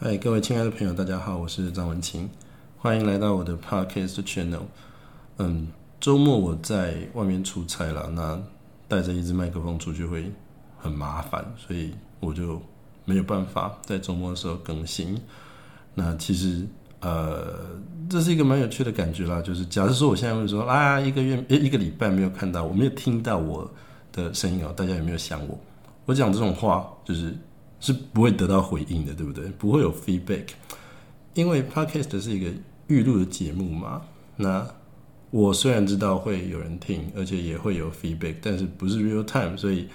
嗨，各位亲爱的朋友，大家好，我是张文清，欢迎来到我的 Podcast Channel。嗯，周末我在外面出差了，那带着一支麦克风出去会很麻烦，所以我就没有办法在周末的时候更新。那其实呃，这是一个蛮有趣的感觉啦，就是假如说我现在会说啊，一个月一个礼拜没有看到，我没有听到我的声音哦，大家有没有想我？我讲这种话就是。是不会得到回应的，对不对？不会有 feedback，因为 podcast 是一个预录的节目嘛。那我虽然知道会有人听，而且也会有 feedback，但是不是 real time，所以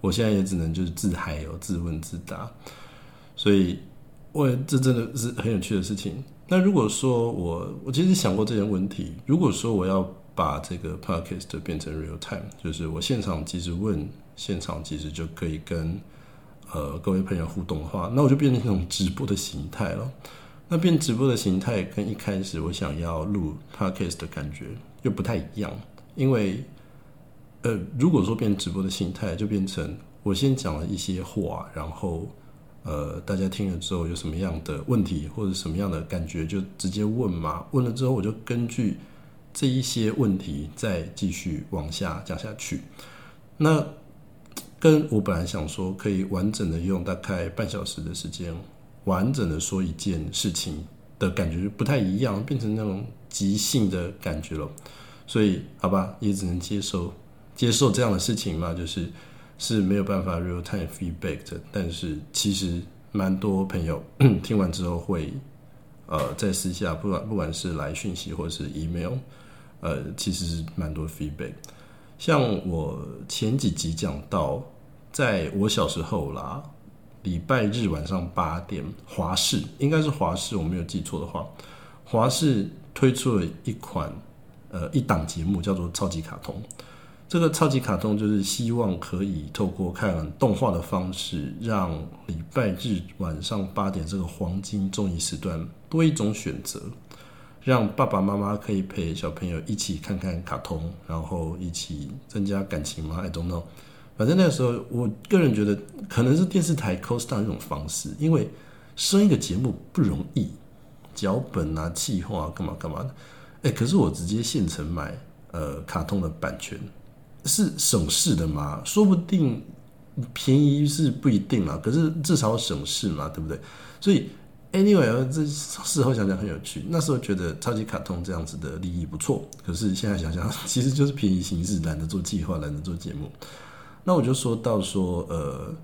我现在也只能就是自嗨哦，自问自答。所以，我这真的是很有趣的事情。那如果说我我其实想过这些问题，如果说我要把这个 podcast 变成 real time，就是我现场即时问，现场其实就可以跟。呃，各位朋友互动的话，那我就变成一种直播的形态了。那变直播的形态跟一开始我想要录 podcast 的感觉又不太一样，因为呃，如果说变直播的形态，就变成我先讲了一些话，然后呃，大家听了之后有什么样的问题或者什么样的感觉，就直接问嘛。问了之后，我就根据这一些问题再继续往下讲下去。那。跟我本来想说可以完整的用大概半小时的时间，完整的说一件事情的感觉不太一样，变成那种即兴的感觉了。所以好吧，也只能接受接受这样的事情嘛，就是是没有办法 real time feedback 的。但是其实蛮多朋友 听完之后会呃在私下，不管不管是来讯息或是 email，呃，其实是蛮多 feedback。像我前几集讲到，在我小时候啦，礼拜日晚上八点，华视应该是华视，我没有记错的话，华视推出了一款呃一档节目，叫做《超级卡通》。这个超级卡通就是希望可以透过看动画的方式，让礼拜日晚上八点这个黄金综艺时段多一种选择。让爸爸妈妈可以陪小朋友一起看看卡通，然后一起增加感情吗？I don't know。反正那个时候，我个人觉得可能是电视台 c o s t a 一种方式，因为生一个节目不容易，脚本啊、计划干嘛干嘛的。哎，可是我直接现成买呃卡通的版权，是省事的嘛？说不定便宜是不一定啦，可是至少省事嘛，对不对？所以。Anyway，这事后想想很有趣。那时候觉得超级卡通这样子的利益不错，可是现在想想，其实就是便宜行事，懒得做计划，懒得做节目。那我就说到说，呃，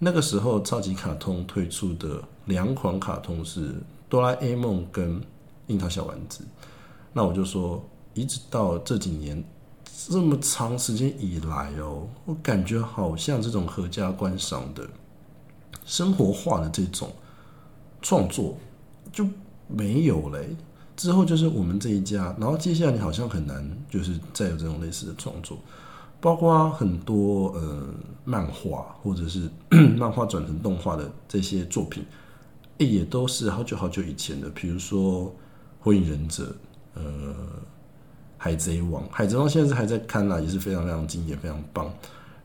那个时候超级卡通推出的两款卡通是哆啦 A 梦跟樱桃小丸子。那我就说，一直到这几年这么长时间以来哦，我感觉好像这种合家观赏的生活化的这种。创作就没有嘞，之后就是我们这一家，然后接下来你好像很难，就是再有这种类似的创作，包括很多呃漫画或者是 漫画转成动画的这些作品，也都是好久好久以前的，比如说《火影忍者》、呃《海贼王》，《海贼王》现在是还在看啦，也是非常非常经典，非常棒。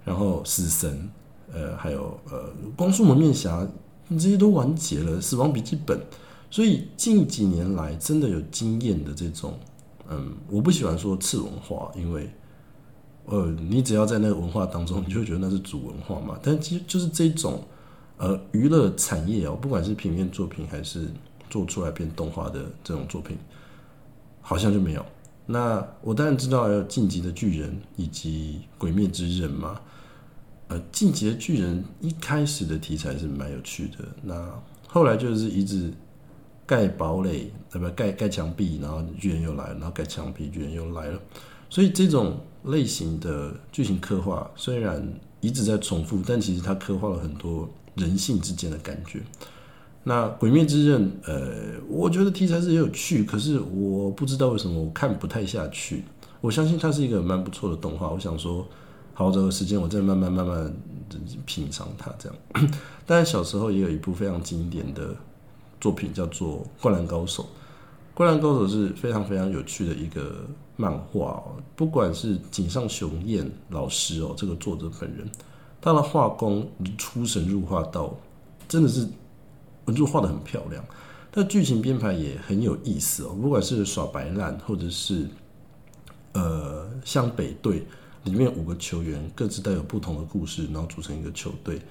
然后《死神》，呃，还有呃《光速蒙面侠》。这些都完结了，《死亡笔记本》，所以近几年来真的有经验的这种，嗯，我不喜欢说次文化，因为，呃，你只要在那个文化当中，你就觉得那是主文化嘛。但其实就是这种，呃，娱乐产业哦，不管是平面作品还是做出来变动画的这种作品，好像就没有。那我当然知道有《晋级的巨人》以及《鬼灭之刃》嘛。呃，进击的巨人一开始的题材是蛮有趣的，那后来就是一直盖堡垒，对吧？盖盖墙壁，然后巨人又来了，然后盖墙壁，巨人又来了。所以这种类型的剧情刻画虽然一直在重复，但其实它刻画了很多人性之间的感觉。那鬼灭之刃，呃，我觉得题材是也有趣，可是我不知道为什么我看不太下去。我相信它是一个蛮不错的动画，我想说。好这个时间，我再慢慢慢慢品尝它这样。但是小时候也有一部非常经典的作品，叫做《灌篮高手》。《灌篮高手》是非常非常有趣的一个漫画哦。不管是井上雄彦老师哦，这个作者本人，他的画工出神入化到，真的是文柱画的很漂亮，但剧情编排也很有意思哦。不管是耍白烂，或者是呃湘北队里面五个球员各自带有不同的故事，然后组成一个球队，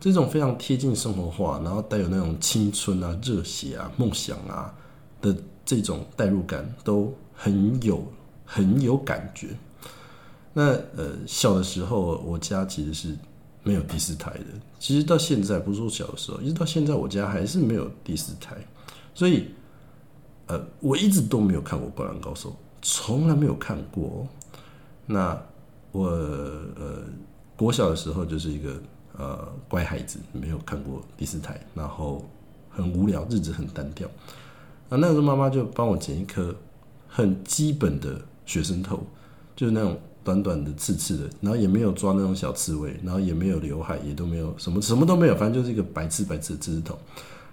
这种非常贴近生活化，然后带有那种青春啊、热血啊、梦想啊的这种代入感，都很有很有感觉。那呃，小的时候我家其实是没有第四台的。其实到现在，不是说小的时候，一直到现在，我家还是没有第四台。所以，呃，我一直都没有看过《灌篮高手》，从来没有看过。那我呃，国小的时候就是一个呃乖孩子，没有看过第四台，然后很无聊，日子很单调。啊，那时候妈妈就帮我剪一颗很基本的学生头，就是那种。短短的、刺刺的，然后也没有抓那种小刺猬，然后也没有刘海，也都没有什么，什么都没有，反正就是一个白刺白刺的刺头。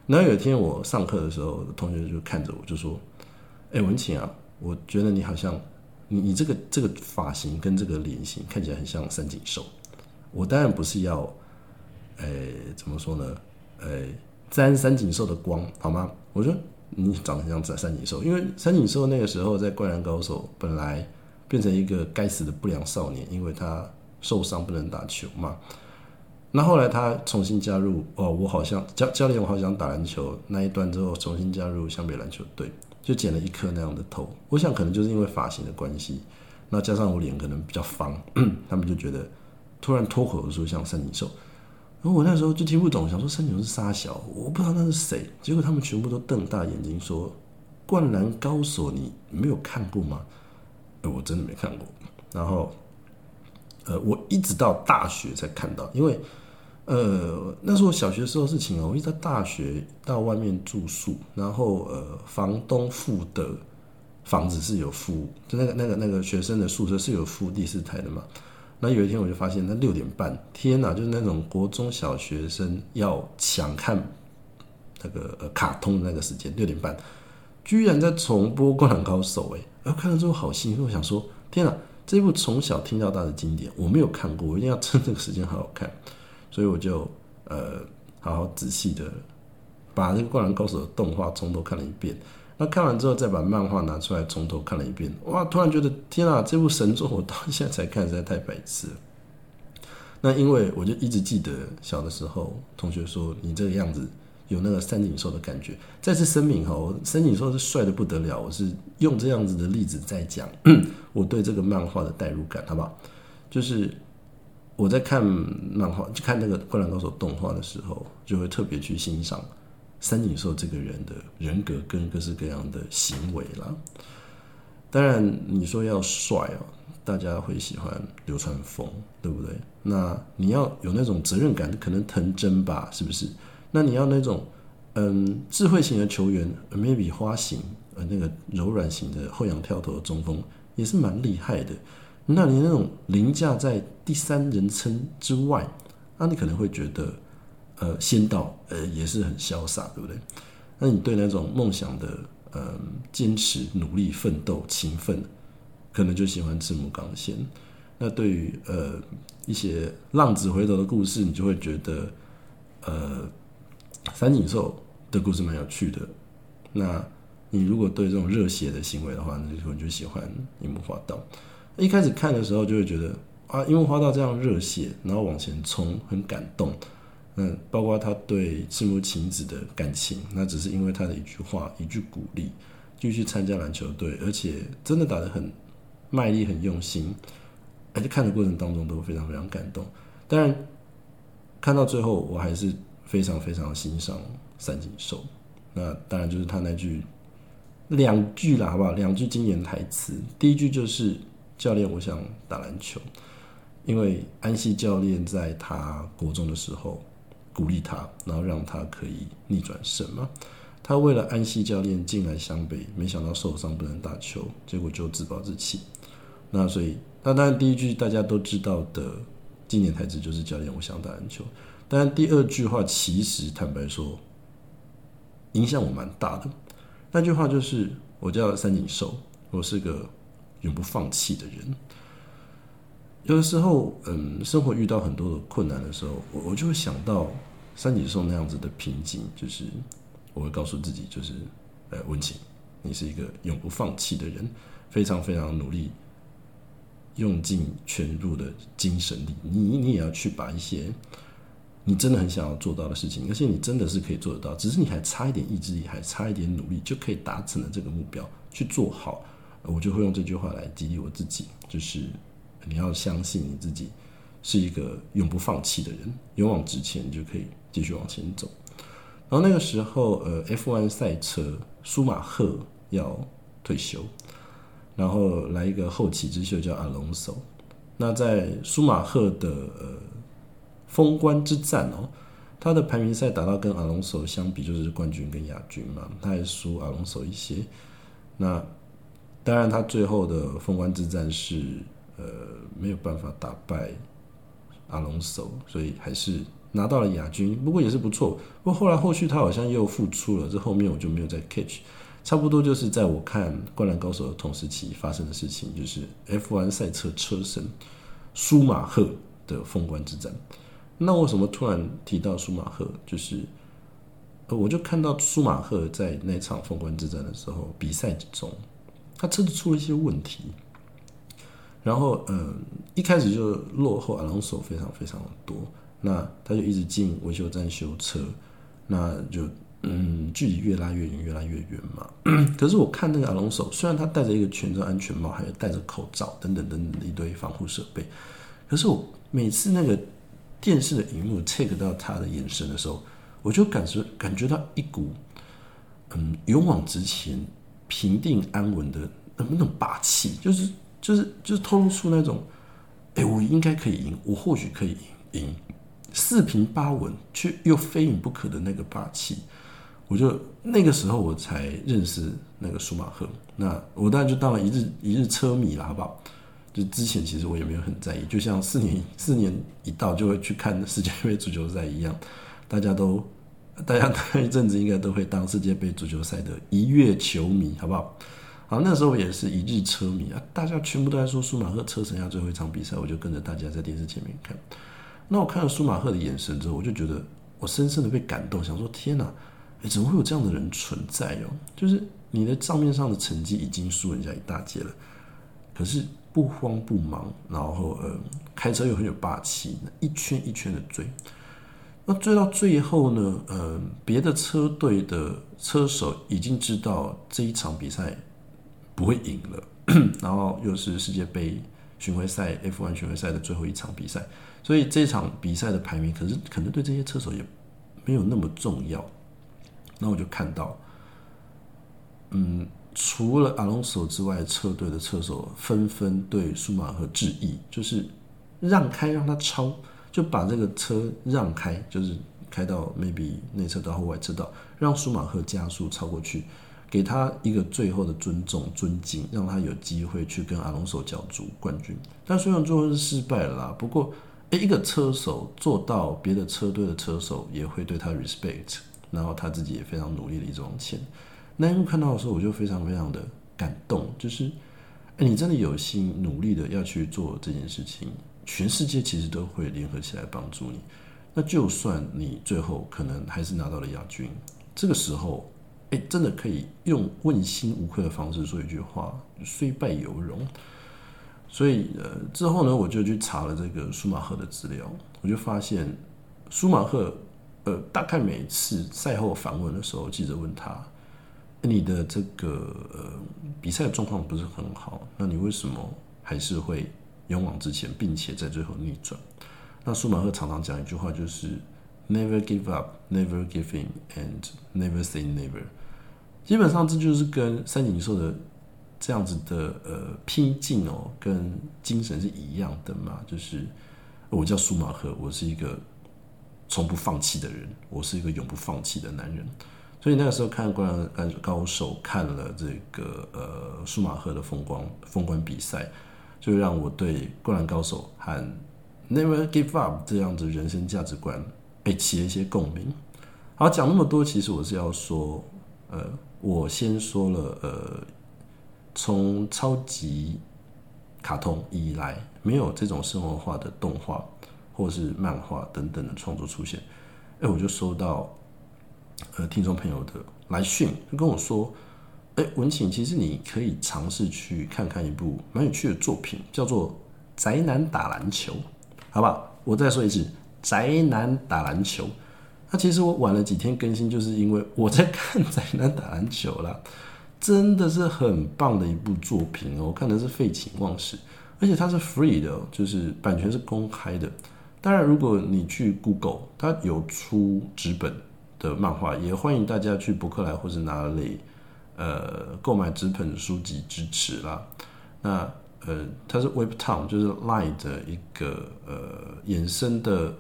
然后有一天我上课的时候，同学就看着我就说：“哎，文琴啊，我觉得你好像你你这个这个发型跟这个脸型看起来很像三井寿。”我当然不是要，哎，怎么说呢？哎，沾三井寿的光好吗？我说你长得像三三井寿，因为三井寿那个时候在《灌篮高手》本来。变成一个该死的不良少年，因为他受伤不能打球嘛。那后来他重新加入哦，我好像教教练，我好想打篮球那一段之后，重新加入湘北篮球队，就剪了一颗那样的头。我想可能就是因为发型的关系，那加上我脸可能比较方，他们就觉得突然脱口而出像三井寿。然后我那时候就听不懂，想说三井是沙小，我不知道那是谁。结果他们全部都瞪大眼睛说：“灌篮高手，你没有看过吗？”我真的没看过，然后，呃，我一直到大学才看到，因为，呃，那是我小学时候事情哦。我一直在大学到外面住宿，然后呃，房东付的房子是有付，就那个那个那个学生的宿舍是有付第四台的嘛。那有一天我就发现，那六点半，天哪，就是那种国中小学生要抢看那个呃卡通的那个时间，六点半。居然在重播《灌篮高手》哎，然后看了之后好兴奋，我想说：天哪，这部从小听到大的经典，我没有看过，我一定要趁这个时间好好看。所以我就呃好好仔细的把这个《灌篮高手》的动画从头看了一遍。那看完之后，再把漫画拿出来从头看了一遍。哇，突然觉得天啊，这部神作我到现在才看，实在太白痴了。那因为我就一直记得小的时候，同学说你这个样子。有那个三井寿的感觉。再次声明哈，三井寿是帅的不得了。我是用这样子的例子在讲我对这个漫画的代入感，好不好？就是我在看漫画，就看那个《灌篮高手》动画的时候，就会特别去欣赏三井寿这个人的人格跟各式各样的行为啦。当然，你说要帅哦，大家会喜欢流川枫，对不对？那你要有那种责任感，可能藤真吧，是不是？那你要那种，嗯，智慧型的球员，maybe 花型，呃，那个柔软型的后仰跳投的中锋也是蛮厉害的。那你那种凌驾在第三人称之外，那你可能会觉得，呃，仙道，呃，也是很潇洒，对不对？那你对那种梦想的，嗯，坚持、努力、奋斗、勤奋，可能就喜欢赤木刚宪。那对于呃一些浪子回头的故事，你就会觉得，呃。三井寿的故事蛮有趣的。那你如果对这种热血的行为的话，那就就喜欢樱木花道。一开始看的时候就会觉得啊，樱木花道这样热血，然后往前冲，很感动。嗯，包括他对赤木晴子的感情，那只是因为他的一句话、一句鼓励，继续参加篮球队，而且真的打得很卖力、很用心。而且看的过程当中都非常非常感动。当然，看到最后我还是。非常非常欣赏三井寿，那当然就是他那句两句啦，好不好？两句经典台词，第一句就是“教练，我想打篮球”，因为安西教练在他国中的时候鼓励他，然后让他可以逆转胜嘛。他为了安西教练进来湘北，没想到受伤不能打球，结果就自暴自弃。那所以，那当然第一句大家都知道的经典台词就是“教练，我想打篮球”。但第二句话其实坦白说，影响我蛮大的。那句话就是我叫三井寿，我是个永不放弃的人。有的时候，嗯，生活遇到很多的困难的时候，我我就会想到三井寿那样子的瓶颈，就是我会告诉自己，就是呃，温情，你是一个永不放弃的人，非常非常努力，用尽全入的精神力，你你也要去把一些你真的很想要做到的事情，而且你真的是可以做得到，只是你还差一点意志力，还差一点努力，就可以达成了这个目标，去做好。我就会用这句话来激励我自己，就是你要相信你自己是一个永不放弃的人，勇往直前，你就可以继续往前走。然后那个时候，呃，F1 赛车舒马赫要退休，然后来一个后起之秀叫阿隆索。那在舒马赫的呃封关之战哦，他的排名赛打到跟阿隆索相比，就是冠军跟亚军嘛，他还输阿隆索一些。那当然，他最后的封关之战是呃没有办法打败阿隆索，所以还是拿到了亚军。不过也是不错。不过后来后续他好像又复出了，这后面我就没有再 catch。差不多就是在我看《灌篮高手》的同时期发生的事情，就是 F1 赛车车神舒马赫的封关之战。那为什么突然提到舒马赫？就是呃我就看到舒马赫在那场封关之战的时候，比赛中。他车子出了一些问题，然后嗯，一开始就落后阿隆索非常非常的多，那他就一直进维修站修车，那就嗯，距离越拉越远，越拉越远嘛。可是我看那个阿隆索，虽然他戴着一个全罩安全帽，还有戴着口罩等等等等的一堆防护设备，可是我每次那个电视的荧幕 take 到他的眼神的时候，我就感觉感觉到一股嗯勇往直前。平定安稳的那么那种霸气，就是就是就是透露出那种，哎，我应该可以赢，我或许可以赢，赢四平八稳却又非赢不可的那个霸气，我就那个时候我才认识那个舒马赫，那我当然就当了一日一日车迷了，好不好？就之前其实我也没有很在意，就像四年四年一到就会去看世界杯足球赛一样，大家都。大家那一阵子应该都会当世界杯足球赛的一月球迷，好不好？好，那时候也是一日车迷啊，大家全部都在说舒马赫车神要最后一场比赛，我就跟着大家在电视前面看。那我看了舒马赫的眼神之后，我就觉得我深深的被感动，想说天哪，怎么会有这样的人存在哦？就是你的账面上的成绩已经输人家一大截了，可是不慌不忙，然后呃，开车又很有霸气，一圈一圈的追。那追到最后呢？呃，别的车队的车手已经知道这一场比赛不会赢了，然后又是世界杯巡回赛 F1 巡回赛的最后一场比赛，所以这场比赛的排名可是可能对这些车手也没有那么重要。那我就看到，嗯，除了阿隆索之外，车队的车手纷纷对舒马赫致意，就是让开让他超。就把这个车让开，就是开到 maybe 内车道或外车道，让舒马赫加速超过去，给他一个最后的尊重、尊敬，让他有机会去跟阿隆索角逐冠军。但虽然最后是失败了啦，不过诶，一个车手做到，别的车队的车手也会对他 respect，然后他自己也非常努力的一直往前。那一幕看到的时候，我就非常非常的感动，就是诶，你真的有心努力的要去做这件事情。全世界其实都会联合起来帮助你。那就算你最后可能还是拿到了亚军，这个时候，哎，真的可以用问心无愧的方式说一句话：虽败犹荣。所以，呃，之后呢，我就去查了这个舒马赫的资料，我就发现舒马赫，呃，大概每次赛后访问的时候，记者问他：“你的这个呃比赛状况不是很好，那你为什么还是会？”勇往直前，并且在最后逆转。那舒马赫常常讲一句话，就是 “Never give up, never give in, and never say never”。基本上这就是跟三井寿的这样子的呃拼劲哦，跟精神是一样的嘛。就是我叫舒马赫，我是一个从不放弃的人，我是一个永不放弃的男人。所以那个时候看《灌篮高手》，看了这个呃舒马赫的风光风光比赛。就让我对《灌篮高手》和 “Never Give Up” 这样子人生价值观，哎，起了一些共鸣。好，讲那么多，其实我是要说，呃，我先说了，呃，从超级卡通以来，没有这种生活化的动画或是漫画等等的创作出现，哎，我就收到呃听众朋友的来讯，就跟我说，哎，文晴，其实你可以尝试去看看一部蛮有趣的作品，叫做《宅男打篮球》，好不好？我再说一次，《宅男打篮球》。那其实我晚了几天更新，就是因为我在看《宅男打篮球》啦，真的是很棒的一部作品哦，我看的是废寝忘食，而且它是 free 的，就是版权是公开的。当然，如果你去 Google，它有出纸本的漫画，也欢迎大家去博客来或是哪里呃购买纸本书籍支持啦。那呃，它是 Webtoon，就是 Line 的一个呃衍生的。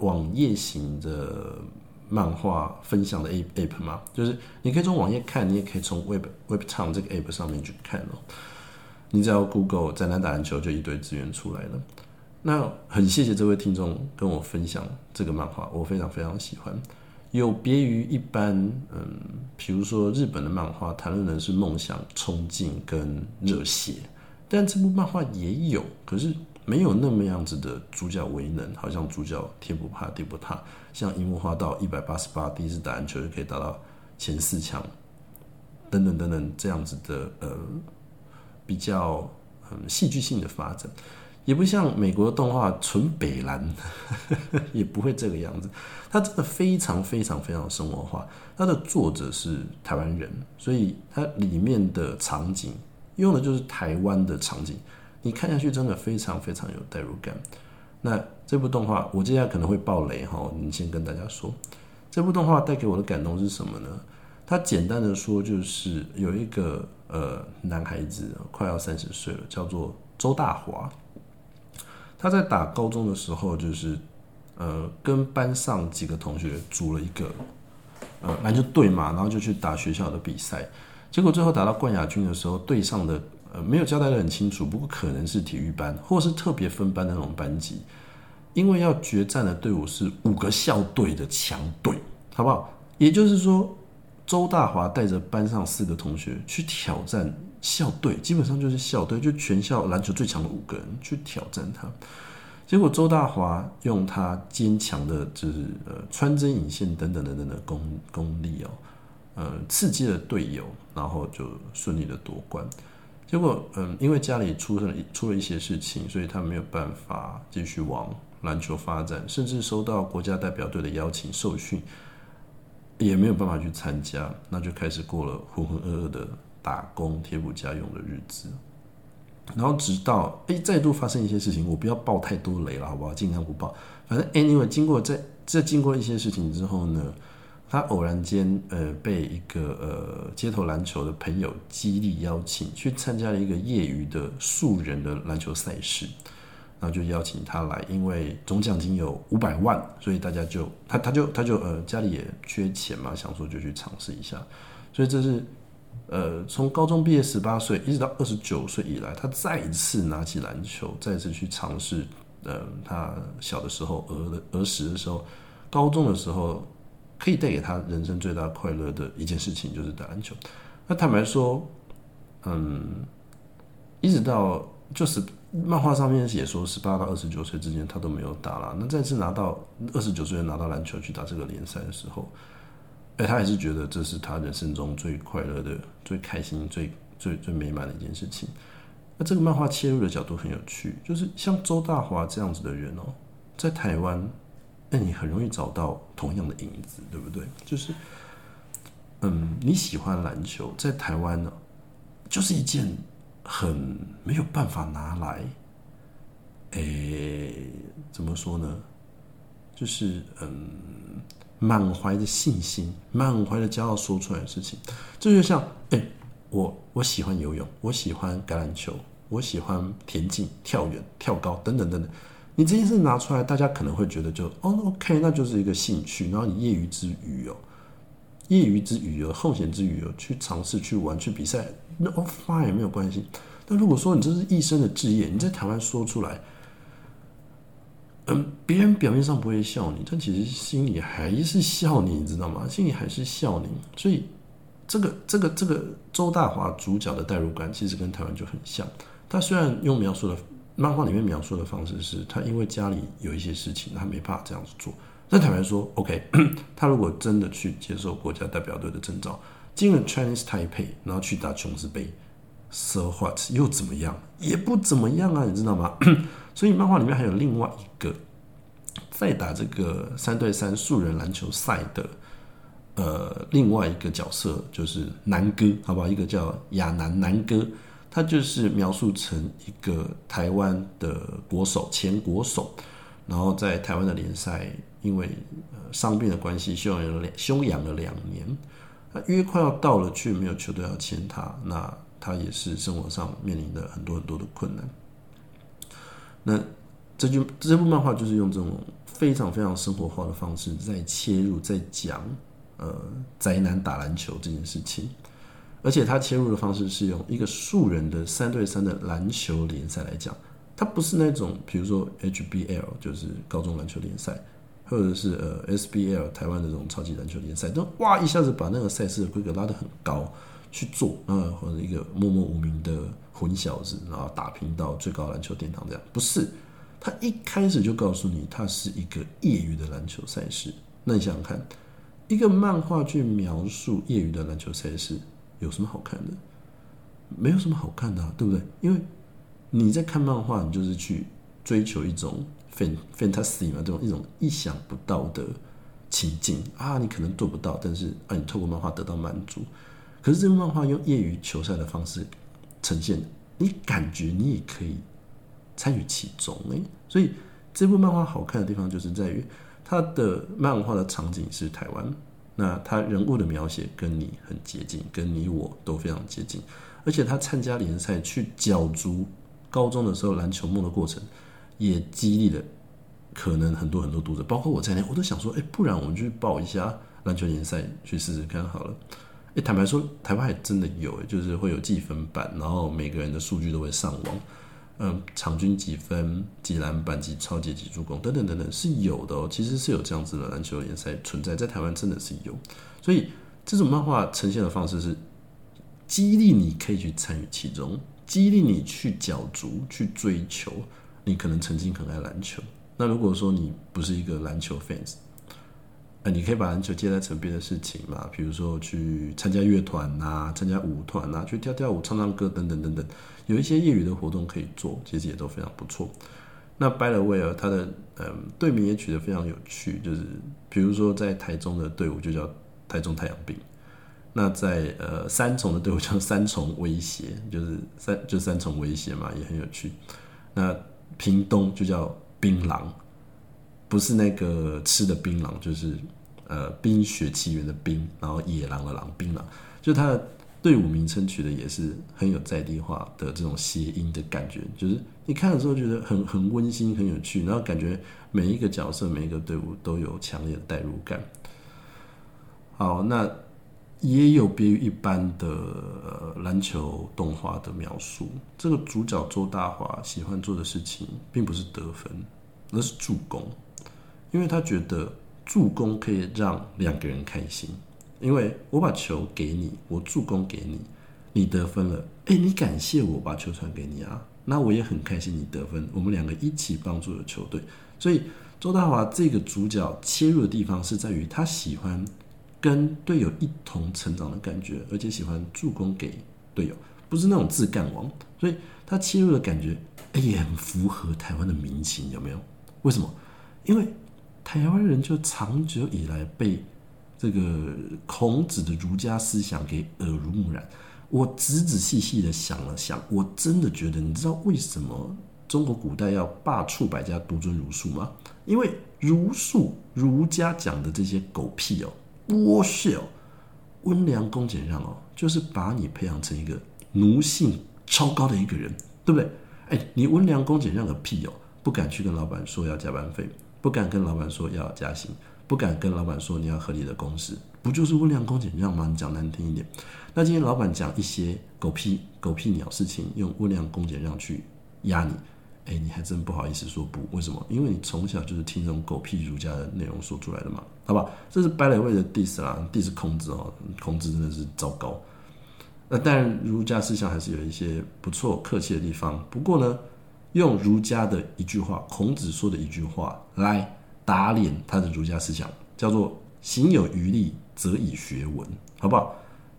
网页型的漫画分享的 app 嘛，就是你可以从网页看，你也可以从 Web Webtown 这个 app 上面去看哦。你只要 Google 在那打篮球，就一堆资源出来了。那很谢谢这位听众跟我分享这个漫画，我非常非常喜欢。有别于一般，嗯，比如说日本的漫画，谈论的是梦想、冲劲跟热血，但这部漫画也有，可是。没有那么样子的主角为能，好像主角天不怕地不怕，像樱木花道一百八十八第一次打篮球就可以打到前四强，等等等等这样子的呃比较嗯戏剧性的发展，也不像美国的动画纯北蓝，也不会这个样子。它真的非常非常非常生活化，它的作者是台湾人，所以它里面的场景用的就是台湾的场景。你看下去真的非常非常有代入感。那这部动画我接下来可能会爆雷哈，你先跟大家说，这部动画带给我的感动是什么呢？它简单的说就是有一个呃男孩子快要三十岁了，叫做周大华。他在打高中的时候，就是呃跟班上几个同学组了一个呃篮球队嘛，然后就去打学校的比赛，结果最后打到冠亚军的时候，队上的。呃，没有交代的很清楚，不过可能是体育班，或是特别分班的那种班级，因为要决战的队伍是五个校队的强队，好不好？也就是说，周大华带着班上四个同学去挑战校队，基本上就是校队，就全校篮球最强的五个人去挑战他。结果周大华用他坚强的，就是呃穿针引线等等等等的功功力哦，呃刺激了队友，然后就顺利的夺冠。结果，嗯，因为家里出了出了一些事情，所以他没有办法继续往篮球发展，甚至收到国家代表队的邀请受训，也没有办法去参加，那就开始过了浑浑噩噩的打工贴补家用的日子。然后直到哎再度发生一些事情，我不要爆太多雷了，好不好？尽量不爆。反正 anyway，经过在在经过一些事情之后呢。他偶然间，呃，被一个呃街头篮球的朋友激励邀请去参加了一个业余的素人的篮球赛事，然后就邀请他来，因为总奖金有五百万，所以大家就他他就他就呃家里也缺钱嘛，想说就去尝试一下，所以这是呃从高中毕业十八岁一直到二十九岁以来，他再一次拿起篮球，再一次去尝试，呃，他小的时候儿的儿时的时候，高中的时候。可以带给他人生最大快乐的一件事情就是打篮球。那坦白说，嗯，一直到就是漫画上面写说十八到二十九岁之间他都没有打了。那再次拿到二十九岁拿到篮球去打这个联赛的时候，哎，他还是觉得这是他人生中最快乐的、最开心、最最最美满的一件事情。那这个漫画切入的角度很有趣，就是像周大华这样子的人哦，在台湾。那你很容易找到同样的影子，对不对？就是，嗯，你喜欢篮球，在台湾呢，就是一件很没有办法拿来，诶，怎么说呢？就是嗯，满怀的信心、满怀的骄傲说出来的事情。这就像，哎，我我喜欢游泳，我喜欢橄榄球，我喜欢田径、跳远、跳高等等等等。你这件事拿出来，大家可能会觉得就哦，OK，那就是一个兴趣。然后你业余之余哦，业余之余哦，后闲之余哦，去尝试去玩去比赛，那 fine 也没有关系。但如果说你这是一生的志业，你在台湾说出来，嗯，别人表面上不会笑你，但其实心里还是笑你，你知道吗？心里还是笑你。所以这个这个这个周大华主角的代入感，其实跟台湾就很像。他虽然用描述的。漫画里面描述的方式是他因为家里有一些事情，他没办法这样子做，那坦白说，OK，他如果真的去接受国家代表队的征召，进了 Chinese Taipei，然后去打琼斯杯，So what 又怎么样？也不怎么样啊，你知道吗？所以漫画里面还有另外一个在打这个三对三素人篮球赛的，呃，另外一个角色就是南哥，好不好？一个叫亚南南哥，他就是描述成一个台湾的国手，前国手，然后在台湾的联赛。因为呃伤病的关系，休养了两休养了两年，那约快要到了，却没有球队要签他，那他也是生活上面临的很多很多的困难。那这句这部漫画就是用这种非常非常生活化的方式在切入，在讲呃宅男打篮球这件事情，而且他切入的方式是用一个素人的三对三的篮球联赛来讲，它不是那种比如说 HBL 就是高中篮球联赛。或者是呃 SBL 台湾的这种超级篮球联赛，都哇一下子把那个赛事的规格拉得很高去做，啊或者一个默默无名的混小子，然后打拼到最高篮球殿堂这样，不是他一开始就告诉你，他是一个业余的篮球赛事。那你想想看，一个漫画去描述业余的篮球赛事，有什么好看的？没有什么好看的，对不对？因为你在看漫画，你就是去追求一种。Fantasy 嘛，这种一种意想不到的情境啊，你可能做不到，但是啊，你透过漫画得到满足。可是这部漫画用业余球赛的方式呈现，你感觉你也可以参与其中诶。所以这部漫画好看的地方就是在于它的漫画的场景是台湾，那它人物的描写跟你很接近，跟你我都非常接近，而且他参加联赛去角逐高中的时候篮球梦的过程。也激励了可能很多很多读者，包括我在内，我都想说，哎，不然我们去报一下篮球联赛去试试看好了。哎，坦白说，台湾还真的有，就是会有计分板，然后每个人的数据都会上网，嗯，场均几分、几篮板、几超级、几助攻等等等等是有的哦。其实是有这样子的篮球联赛存在，在台湾真的是有。所以这种漫画呈现的方式是激励你可以去参与其中，激励你去角逐、去追求。你可能曾经很爱篮球，那如果说你不是一个篮球 fans，呃，你可以把篮球接在成别的事情嘛，比如说去参加乐团呐，参加舞团呐，去跳跳舞、唱唱歌等等等等，有一些业余的活动可以做，其实也都非常不错。那 By the way 啊，他的嗯队名也取得非常有趣，就是比如说在台中的队伍就叫台中太阳兵，那在呃三重的队伍叫三重威胁，就是三就三重威胁嘛，也很有趣。那屏东就叫槟榔，不是那个吃的槟榔，就是呃《冰雪奇缘》的冰，然后野狼的狼，槟榔。就它的队伍名称取的也是很有在地化的这种谐音的感觉，就是你看的时候觉得很很温馨、很有趣，然后感觉每一个角色、每一个队伍都有强烈的代入感。好，那。也有别于一般的篮球动画的描述，这个主角周大华喜欢做的事情，并不是得分，而是助攻，因为他觉得助攻可以让两个人开心。因为我把球给你，我助攻给你，你得分了，哎，你感谢我把球传给你啊，那我也很开心你得分，我们两个一起帮助了球队。所以周大华这个主角切入的地方是在于他喜欢。跟队友一同成长的感觉，而且喜欢助攻给队友，不是那种自干王，所以他切入的感觉，也很符合台湾的民情，有没有？为什么？因为台湾人就长久以来被这个孔子的儒家思想给耳濡目染。我仔仔细细的想了想，我真的觉得，你知道为什么中国古代要罢黜百家，独尊儒术吗？因为儒术儒家讲的这些狗屁哦。剥削，温良恭俭让哦，就是把你培养成一个奴性超高的一个人，对不对？哎，你温良恭俭让个屁哦，不敢去跟老板说要加班费，不敢跟老板说要加薪，不敢跟老板说你要合理的工时，不就是温良恭俭让吗？你讲难听一点，那今天老板讲一些狗屁狗屁鸟事情，用温良恭俭让去压你。哎，你还真不好意思说不？为什么？因为你从小就是听这种狗屁儒家的内容说出来的嘛，好吧？这是白磊位的 dis 啦，dis 孔子哦，孔子真的是糟糕。那当然，儒家思想还是有一些不错、客气的地方。不过呢，用儒家的一句话，孔子说的一句话来打脸他的儒家思想，叫做“行有余力，则以学文”，好不好？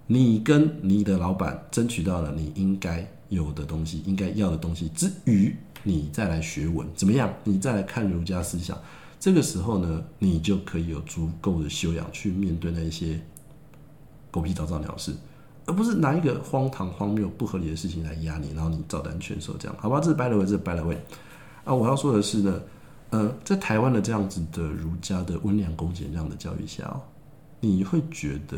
你跟你的老板争取到了你应该有的东西，应该要的东西之余，你再来学文，怎么样？你再来看儒家思想，这个时候呢，你就可以有足够的修养去面对那一些狗屁倒灶鸟事，而不是拿一个荒唐、荒谬、不合理的事情来压你，然后你照单全收，这样好吧？这是白了位，这是白了位啊！我要说的是呢，呃，在台湾的这样子的儒家的温良恭俭让的教育下哦，你会觉得。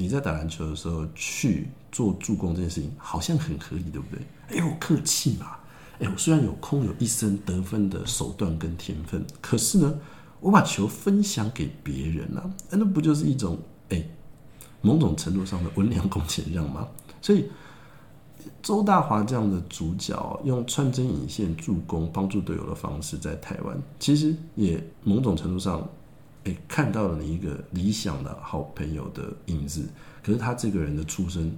你在打篮球的时候去做助攻这件事情，好像很合理，对不对？哎，我客气嘛。哎，我虽然有空有一身得分的手段跟天分，可是呢，我把球分享给别人啊，那不就是一种哎，某种程度上的温良恭俭让吗？所以，周大华这样的主角用穿针引线助攻帮助队友的方式，在台湾其实也某种程度上。看到了你一个理想的好朋友的影子，可是他这个人的出身，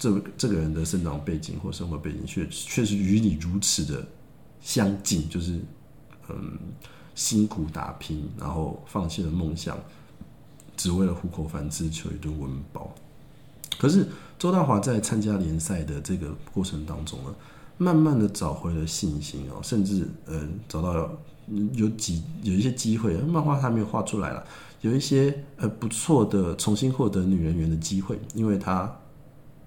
这这个人的生长背景或生活背景，却确实与你如此的相近，就是嗯，辛苦打拼，然后放弃了梦想，只为了糊口饭吃，求一顿温饱。可是周大华在参加联赛的这个过程当中呢，慢慢的找回了信心哦，甚至嗯，找到。有几有一些机会，漫画还没有画出来了。有一些呃不错的重新获得女人缘的机会，因为他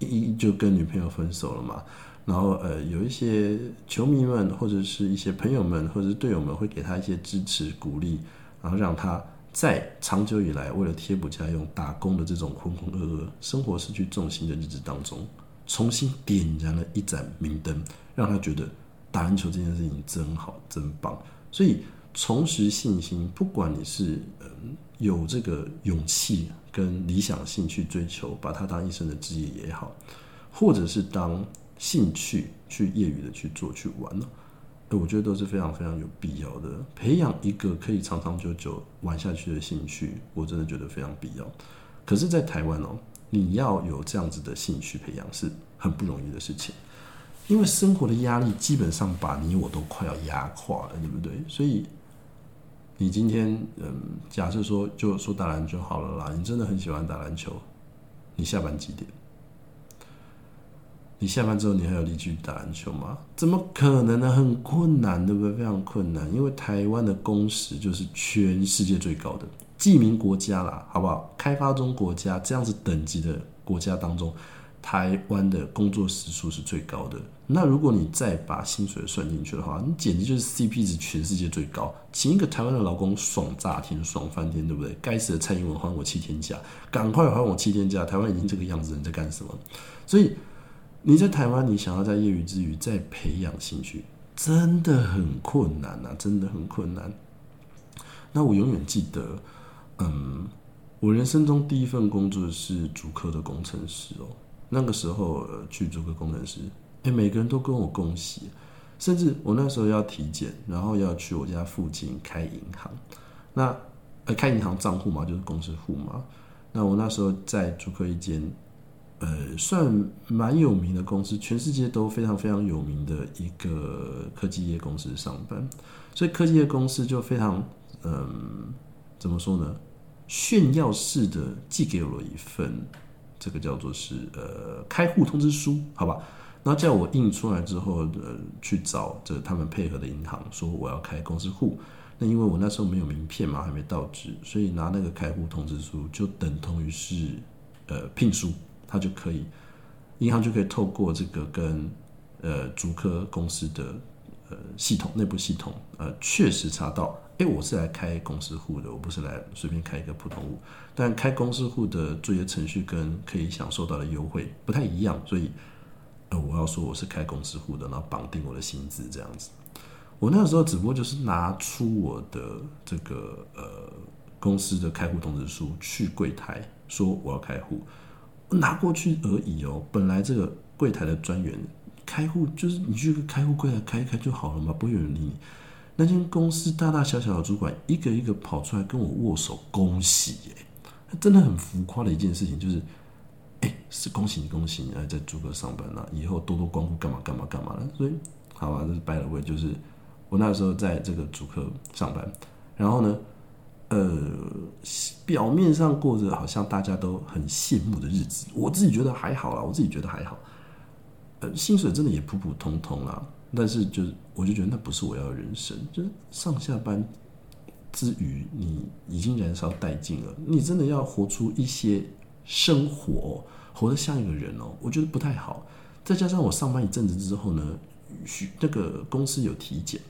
一就跟女朋友分手了嘛。然后呃有一些球迷们或者是一些朋友们或者是队友们会给他一些支持鼓励，然后让他在长久以来为了贴补家用打工的这种浑浑噩噩、生活失去重心的日子当中，重新点燃了一盏明灯，让他觉得打篮球这件事情真好，真棒。所以重拾信心，不管你是嗯有这个勇气跟理想性去追求，把它当一生的职业也好，或者是当兴趣去业余的去做去玩呢，我觉得都是非常非常有必要的。培养一个可以长长久久玩下去的兴趣，我真的觉得非常必要。可是，在台湾哦，你要有这样子的兴趣培养是很不容易的事情。因为生活的压力基本上把你我都快要压垮了，对不对？所以你今天嗯，假设说就说打篮球好了啦，你真的很喜欢打篮球，你下班几点？你下班之后你还有力气打篮球吗？怎么可能呢？很困难，对不对？非常困难，因为台湾的工时就是全世界最高的，记名国家啦，好不好？开发中国家这样子等级的国家当中。台湾的工作时数是最高的。那如果你再把薪水算进去的话，你简直就是 CP 值全世界最高。请一个台湾的老公爽炸天，爽翻天，对不对？该死的蔡英文还我七天假，赶快还我七天假！台湾已经这个样子，你在干什么？所以你在台湾，你想要在业余之余再培养兴趣，真的很困难啊，真的很困难。那我永远记得，嗯，我人生中第一份工作是主科的工程师哦。那个时候去做个工程师，哎，每个人都跟我恭喜，甚至我那时候要体检，然后要去我家附近开银行，那呃开银行账户嘛，就是公司户嘛。那我那时候在主科一间，呃，算蛮有名的公司，全世界都非常非常有名的一个科技业公司上班，所以科技业公司就非常，嗯，怎么说呢？炫耀式的寄给我一份。这个叫做是呃开户通知书，好吧？那叫我印出来之后，呃，去找这他们配合的银行，说我要开公司户。那因为我那时候没有名片嘛，还没到职，所以拿那个开户通知书就等同于是呃聘书，他就可以银行就可以透过这个跟呃主科公司的呃系统内部系统呃确实查到。哎，我是来开公司户的，我不是来随便开一个普通户。但开公司户的作业程序跟可以享受到的优惠不太一样，所以呃，我要说我是开公司户的，然后绑定我的薪资这样子。我那个时候只不过就是拿出我的这个呃公司的开户通知书去柜台说我要开户，拿过去而已哦。本来这个柜台的专员开户就是你去开户柜台开一开就好了嘛，不会有人理你。那间公司大大小小的主管一个一个跑出来跟我握手，恭喜耶！真的很浮夸的一件事情，就是，哎，是恭喜你，恭喜你，哎，在主客上班了，以后多多光顾，干嘛干嘛干嘛了。所以，好吧，这是拜了位，就是我那时候在这个主客上班，然后呢，呃，表面上过着好像大家都很羡慕的日子，我自己觉得还好啦，我自己觉得还好。呃，薪水真的也普普通通啦，但是就是我就觉得那不是我要的人生，就是上下班之余，你已经燃烧殆尽了，你真的要活出一些生活，活得像一个人哦，我觉得不太好。再加上我上班一阵子之后呢，那个公司有体检。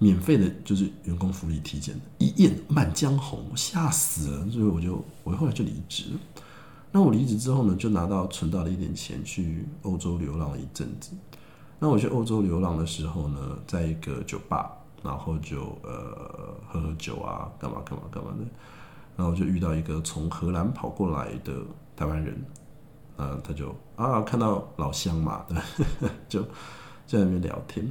免费的，就是员工福利体检，一验满江红，吓死了。所以我就我后来就离职。那我离职之后呢，就拿到存到了一点钱，去欧洲流浪了一阵子。那我去欧洲流浪的时候呢，在一个酒吧，然后就呃喝喝酒啊，干嘛干嘛干嘛的。然后就遇到一个从荷兰跑过来的台湾人，呃，他就啊看到老乡嘛，就在那边聊天。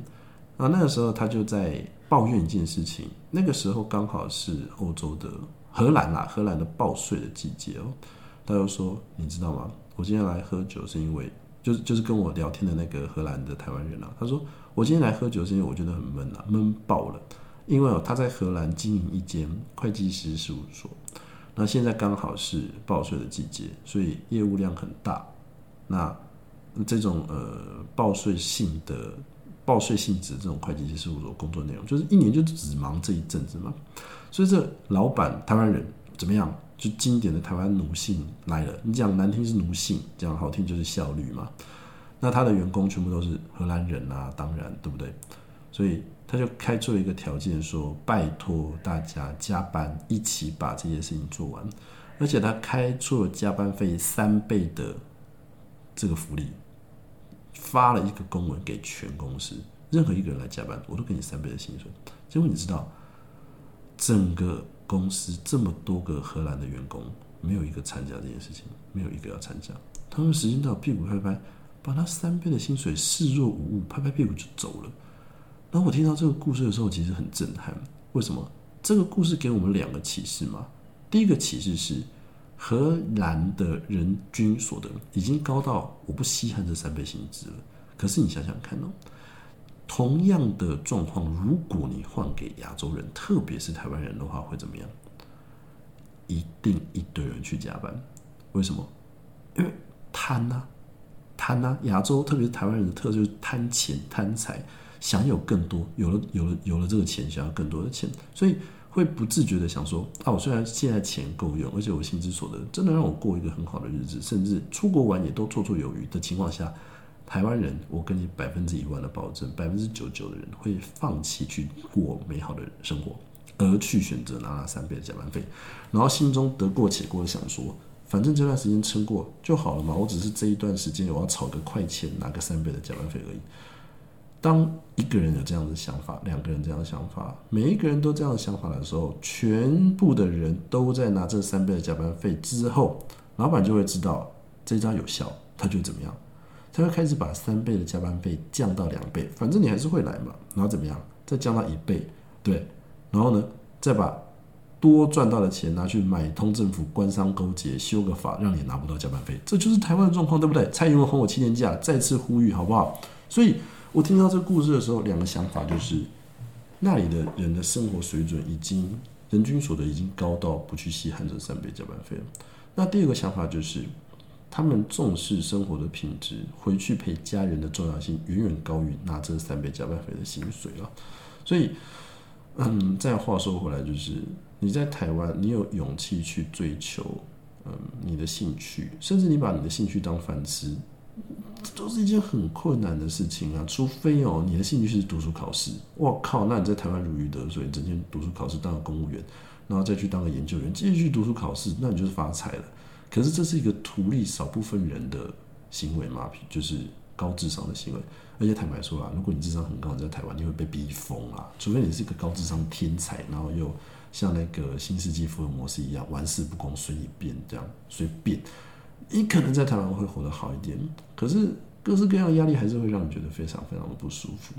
啊，那个时候他就在。抱怨一件事情，那个时候刚好是欧洲的荷兰啦，荷兰的报税的季节哦。他就说：“你知道吗？我今天来喝酒是因为，就是就是跟我聊天的那个荷兰的台湾人啊。他说我今天来喝酒是因为我觉得很闷啊，闷爆了。因为哦他在荷兰经营一间会计师事务所，那现在刚好是报税的季节，所以业务量很大。那这种呃报税性的。”报税性质这种会计师事务所工作内容，就是一年就只忙这一阵子嘛。所以这老板台湾人怎么样？就经典的台湾奴性来了。你讲难听是奴性，讲好听就是效率嘛。那他的员工全部都是荷兰人啊，当然对不对？所以他就开出了一个条件，说拜托大家加班，一起把这些事情做完。而且他开出了加班费三倍的这个福利。发了一个公文给全公司，任何一个人来加班，我都给你三倍的薪水。结果你知道，整个公司这么多个荷兰的员工，没有一个参加这件事情，没有一个要参加。他们时间到，屁股拍拍，把他三倍的薪水视若无物，拍拍屁股就走了。然后我听到这个故事的时候，其实很震撼。为什么？这个故事给我们两个启示嘛。第一个启示是。荷兰的人均所得已经高到我不稀罕这三倍薪资了。可是你想想看哦，同样的状况，如果你换给亚洲人，特别是台湾人的话，会怎么样？一定一堆人去加班。为什么？因为贪呐，贪呐！亚洲特别是台湾人的特色就是贪钱、贪财，想有更多，有了有了有了这个钱，想要更多的钱，所以。会不自觉的想说啊，我虽然现在钱够用，而且我薪资所得真的让我过一个很好的日子，甚至出国玩也都绰绰有余的情况下，台湾人，我跟你百分之一万的保证，百分之九九的人会放弃去过美好的生活，而去选择拿那三倍的加班费，然后心中得过且过的想说，反正这段时间撑过就好了嘛，我只是这一段时间我要炒个快钱，拿个三倍的加班费而已。当一个人有这样的想法，两个人这样的想法，每一个人都这样的想法的时候，全部的人都在拿这三倍的加班费之后，老板就会知道这招有效，他就怎么样？他会开始把三倍的加班费降到两倍，反正你还是会来嘛，然后怎么样？再降到一倍，对，然后呢，再把多赚到的钱拿去买通政府官商勾结，修个法让你拿不到加班费，这就是台湾的状况，对不对？蔡英文哄我七年假，再次呼吁好不好？所以。我听到这个故事的时候，两个想法就是，那里的人的生活水准已经人均所得已经高到不去稀罕这三倍加班费了。那第二个想法就是，他们重视生活的品质，回去陪家人的重要性远远高于拿这三倍加班费的薪水了。所以，嗯，再话说回来，就是你在台湾，你有勇气去追求，嗯，你的兴趣，甚至你把你的兴趣当饭吃。这都是一件很困难的事情啊！除非哦，你的兴趣是读书考试，我靠，那你在台湾如鱼得水，整天读书考试当个公务员，然后再去当个研究员，继续去读书考试，那你就是发财了。可是这是一个图利少部分人的行为嘛？就是高智商的行为。而且坦白说啊，如果你智商很高，你在台湾你会被逼疯啊！除非你是一个高智商天才，然后又像那个新世纪福尔摩斯一样玩世不恭，随便这样随便。你可能在台湾会活得好一点，可是各式各样的压力还是会让你觉得非常非常的不舒服。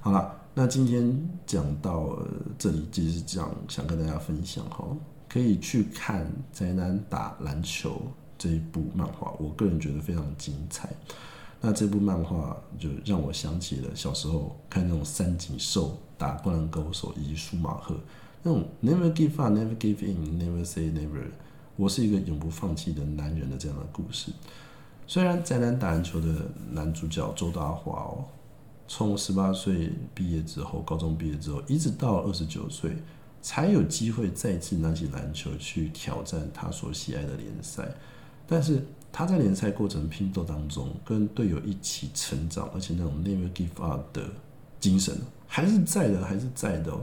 好了，那今天讲到这里，其实是这样想跟大家分享哈，可以去看《宅男打篮球》这一部漫画，我个人觉得非常精彩。那这部漫画就让我想起了小时候看那种三井寿打灌篮高手以及舒马赫那种 never give up, never give in, never say never，我是一个永不放弃的男人的这样的故事。虽然宅男打篮球的男主角周大华哦，从十八岁毕业之后，高中毕业之后，一直到二十九岁，才有机会再次拿起篮球去挑战他所喜爱的联赛。但是他在联赛过程拼斗当中，跟队友一起成长，而且那种 never give up 的精神还是在的，还是在的哦。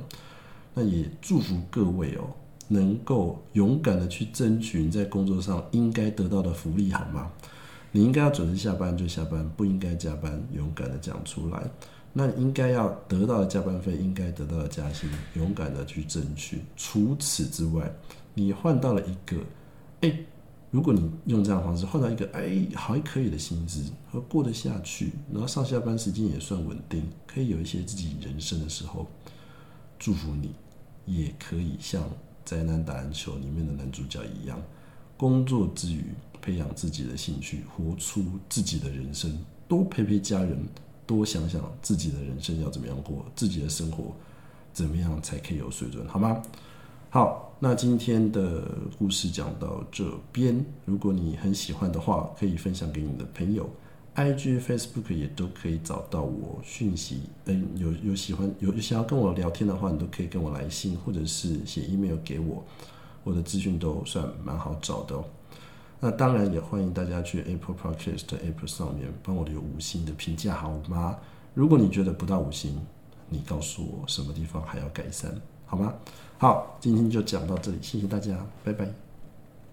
那也祝福各位哦，能够勇敢的去争取你在工作上应该得到的福利，好吗？你应该要准时下班就下班，不应该加班，勇敢的讲出来。那应该要得到的加班费，应该得到的加薪，勇敢的去争取。除此之外，你换到了一个，哎，如果你用这样的方式换到一个，哎，还可以的薪资和过得下去，然后上下班时间也算稳定，可以有一些自己人生的时候，祝福你，也可以像《宅男打篮球》里面的男主角一样，工作之余。培养自己的兴趣，活出自己的人生，多陪陪家人，多想想自己的人生要怎么样过，自己的生活怎么样才可以有水准，好吗？好，那今天的故事讲到这边，如果你很喜欢的话，可以分享给你的朋友，IG、Facebook 也都可以找到我讯息。嗯，有有喜欢有想要跟我聊天的话，你都可以跟我来信，或者是写 email 给我，我的资讯都算蛮好找的哦。那当然也欢迎大家去 Apple Podcast 的 Apple 上面帮我留五星的评价，好吗？如果你觉得不到五星，你告诉我什么地方还要改善，好吗？好，今天就讲到这里，谢谢大家，拜拜。